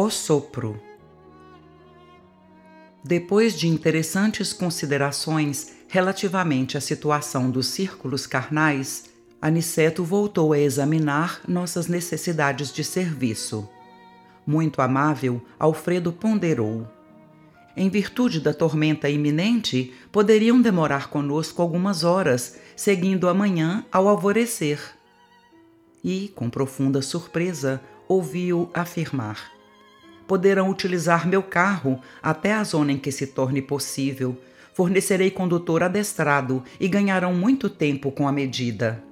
O sopro Depois de interessantes considerações relativamente à situação dos círculos carnais, Aniceto voltou a examinar nossas necessidades de serviço. Muito amável, Alfredo ponderou. Em virtude da tormenta iminente, poderiam demorar conosco algumas horas, seguindo amanhã ao alvorecer e, com profunda surpresa, ouviu afirmar: Poderão utilizar meu carro até a zona em que se torne possível. Fornecerei condutor adestrado e ganharão muito tempo com a medida.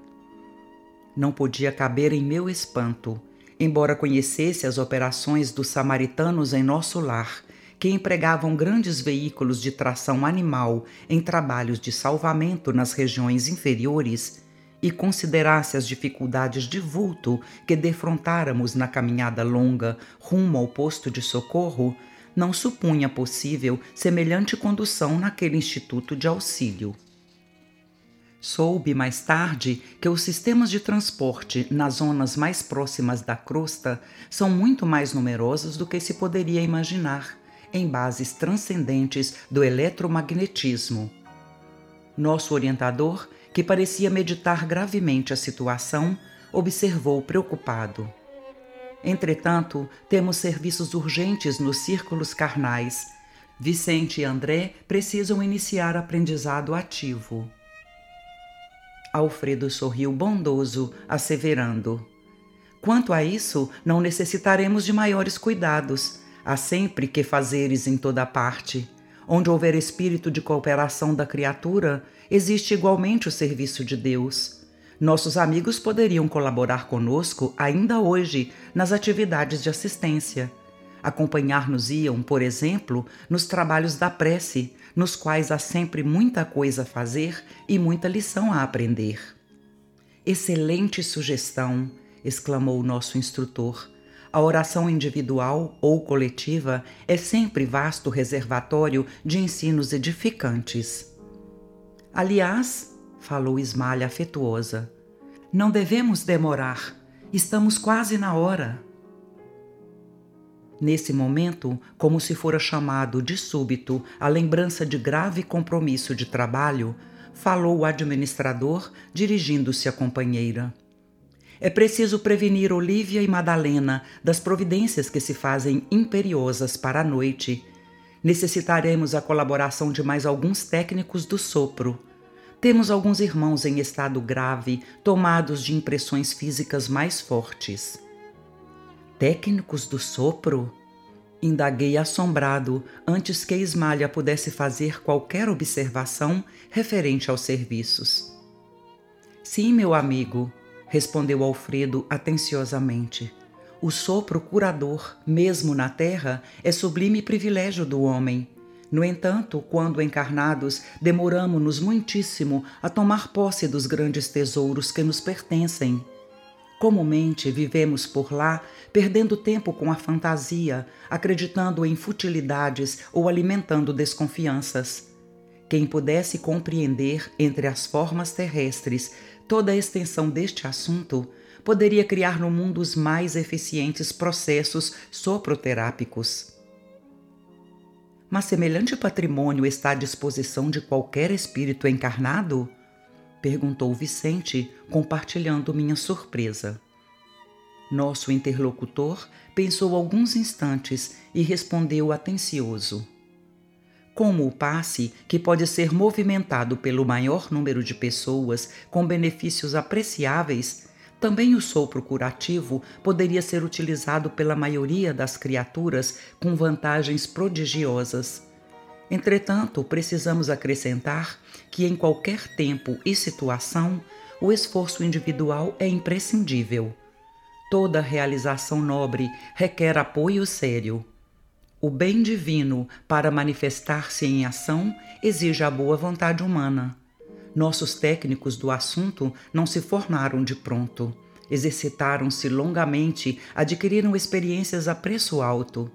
Não podia caber em meu espanto, embora conhecesse as operações dos samaritanos em nosso lar, que empregavam grandes veículos de tração animal em trabalhos de salvamento nas regiões inferiores e considerasse as dificuldades de vulto que defrontáramos na caminhada longa rumo ao posto de socorro, não supunha possível semelhante condução naquele instituto de auxílio. Soube mais tarde que os sistemas de transporte nas zonas mais próximas da crosta são muito mais numerosos do que se poderia imaginar, em bases transcendentes do eletromagnetismo. Nosso orientador que parecia meditar gravemente a situação, observou preocupado. Entretanto, temos serviços urgentes nos círculos carnais. Vicente e André precisam iniciar aprendizado ativo. Alfredo sorriu bondoso, asseverando: Quanto a isso, não necessitaremos de maiores cuidados. Há sempre que fazeres em toda parte. Onde houver espírito de cooperação da criatura, existe igualmente o serviço de Deus. Nossos amigos poderiam colaborar conosco ainda hoje nas atividades de assistência. Acompanhar-nos-iam, por exemplo, nos trabalhos da prece, nos quais há sempre muita coisa a fazer e muita lição a aprender. Excelente sugestão! exclamou o nosso instrutor. A oração individual ou coletiva é sempre vasto reservatório de ensinos edificantes. Aliás, falou Ismalha afetuosa, não devemos demorar, estamos quase na hora. Nesse momento, como se fora chamado de súbito a lembrança de grave compromisso de trabalho, falou o administrador, dirigindo-se à companheira. É preciso prevenir Olívia e Madalena das providências que se fazem imperiosas para a noite. Necessitaremos a colaboração de mais alguns técnicos do sopro. Temos alguns irmãos em estado grave, tomados de impressões físicas mais fortes. Técnicos do sopro? Indaguei assombrado antes que Ismalha pudesse fazer qualquer observação referente aos serviços. Sim, meu amigo, respondeu Alfredo atenciosamente. O sopro curador, mesmo na terra, é sublime privilégio do homem. No entanto, quando encarnados, demoramos-nos muitíssimo a tomar posse dos grandes tesouros que nos pertencem. Comumente vivemos por lá, perdendo tempo com a fantasia, acreditando em futilidades ou alimentando desconfianças. Quem pudesse compreender entre as formas terrestres toda a extensão deste assunto, poderia criar no mundo os mais eficientes processos soproterápicos. Mas semelhante patrimônio está à disposição de qualquer espírito encarnado? perguntou Vicente, compartilhando minha surpresa. Nosso interlocutor pensou alguns instantes e respondeu atencioso como o passe, que pode ser movimentado pelo maior número de pessoas com benefícios apreciáveis, também o sopro curativo poderia ser utilizado pela maioria das criaturas com vantagens prodigiosas. Entretanto, precisamos acrescentar que em qualquer tempo e situação, o esforço individual é imprescindível. Toda realização nobre requer apoio sério. O bem divino, para manifestar-se em ação, exige a boa vontade humana. Nossos técnicos do assunto não se formaram de pronto. Exercitaram-se longamente, adquiriram experiências a preço alto.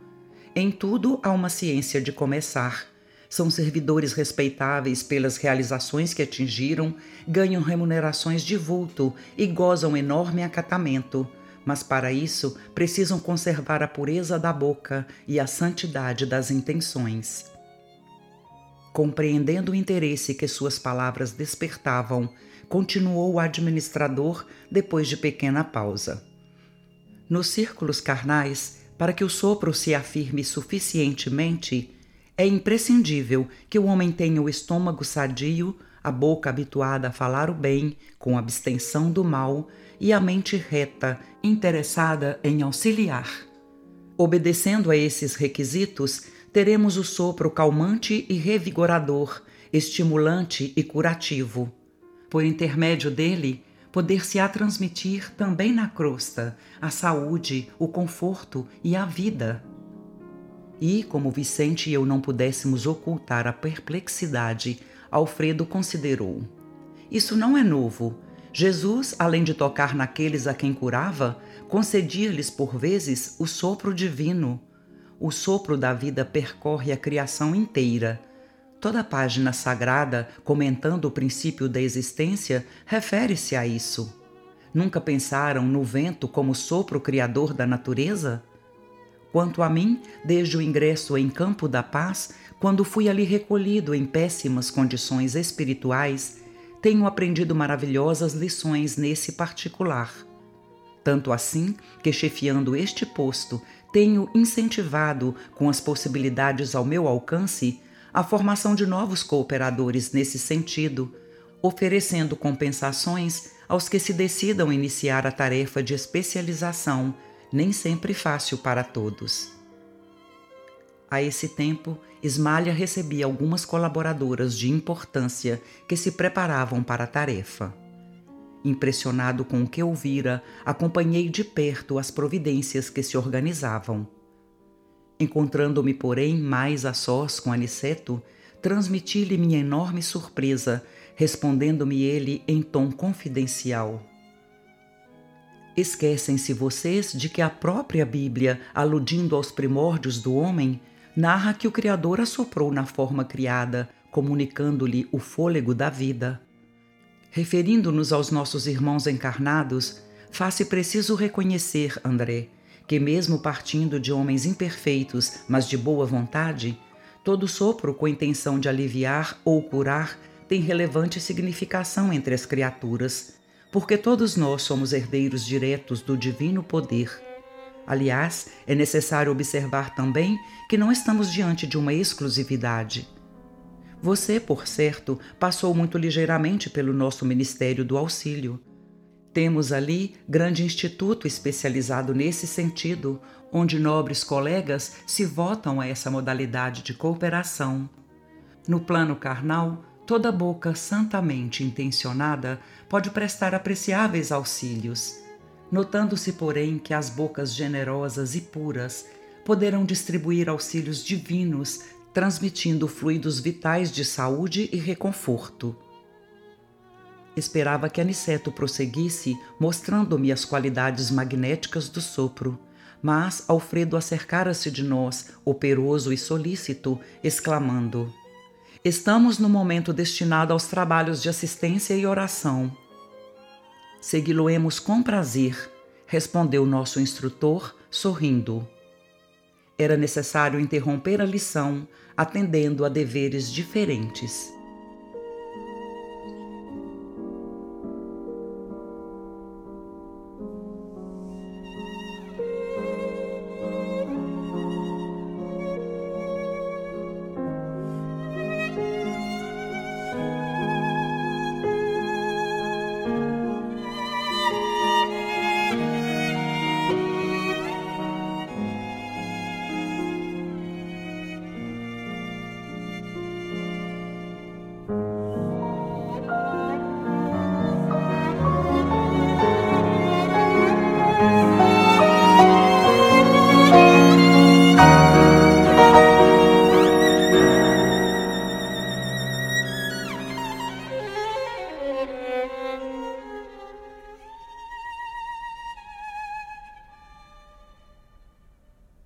Em tudo há uma ciência de começar. São servidores respeitáveis pelas realizações que atingiram, ganham remunerações de vulto e gozam enorme acatamento mas para isso precisam conservar a pureza da boca e a santidade das intenções. Compreendendo o interesse que suas palavras despertavam, continuou o administrador depois de pequena pausa. Nos círculos carnais, para que o sopro se afirme suficientemente, é imprescindível que o homem tenha o estômago sadio, a boca habituada a falar o bem, com abstenção do mal, e a mente reta, interessada em auxiliar. Obedecendo a esses requisitos, teremos o sopro calmante e revigorador, estimulante e curativo. Por intermédio dele, poder-se-á transmitir também na crosta a saúde, o conforto e a vida. E, como Vicente e eu não pudéssemos ocultar a perplexidade, Alfredo considerou: Isso não é novo Jesus, além de tocar naqueles a quem curava, concedia-lhes por vezes o sopro divino. O sopro da vida percorre a criação inteira. Toda página sagrada, comentando o princípio da existência, refere-se a isso. Nunca pensaram no vento como sopro criador da natureza? Quanto a mim, desde o ingresso em Campo da Paz, quando fui ali recolhido em péssimas condições espirituais, tenho aprendido maravilhosas lições nesse particular. Tanto assim que, chefiando este posto, tenho incentivado, com as possibilidades ao meu alcance, a formação de novos cooperadores nesse sentido, oferecendo compensações aos que se decidam iniciar a tarefa de especialização, nem sempre fácil para todos. A esse tempo, Esmalha recebia algumas colaboradoras de importância que se preparavam para a tarefa. Impressionado com o que ouvira, acompanhei de perto as providências que se organizavam. Encontrando-me, porém, mais a sós com Aniceto, transmiti-lhe minha enorme surpresa, respondendo-me ele em tom confidencial. Esquecem-se vocês de que a própria Bíblia, aludindo aos primórdios do homem, narra que o Criador assoprou na forma criada, comunicando-lhe o fôlego da vida. Referindo-nos aos nossos irmãos encarnados, faz-se preciso reconhecer, André, que mesmo partindo de homens imperfeitos, mas de boa vontade, todo sopro com intenção de aliviar ou curar tem relevante significação entre as criaturas, porque todos nós somos herdeiros diretos do divino poder Aliás, é necessário observar também que não estamos diante de uma exclusividade. Você, por certo, passou muito ligeiramente pelo nosso Ministério do Auxílio. Temos ali grande instituto especializado nesse sentido, onde nobres colegas se votam a essa modalidade de cooperação. No plano carnal, toda boca santamente intencionada pode prestar apreciáveis auxílios notando-se, porém, que as bocas generosas e puras poderão distribuir auxílios divinos, transmitindo fluidos vitais de saúde e reconforto. Esperava que Aniceto prosseguisse, mostrando-me as qualidades magnéticas do sopro, mas Alfredo acercara-se de nós, operoso e solícito, exclamando: Estamos no momento destinado aos trabalhos de assistência e oração segui-lo-emos com prazer, respondeu nosso instrutor, sorrindo. Era necessário interromper a lição, atendendo a deveres diferentes.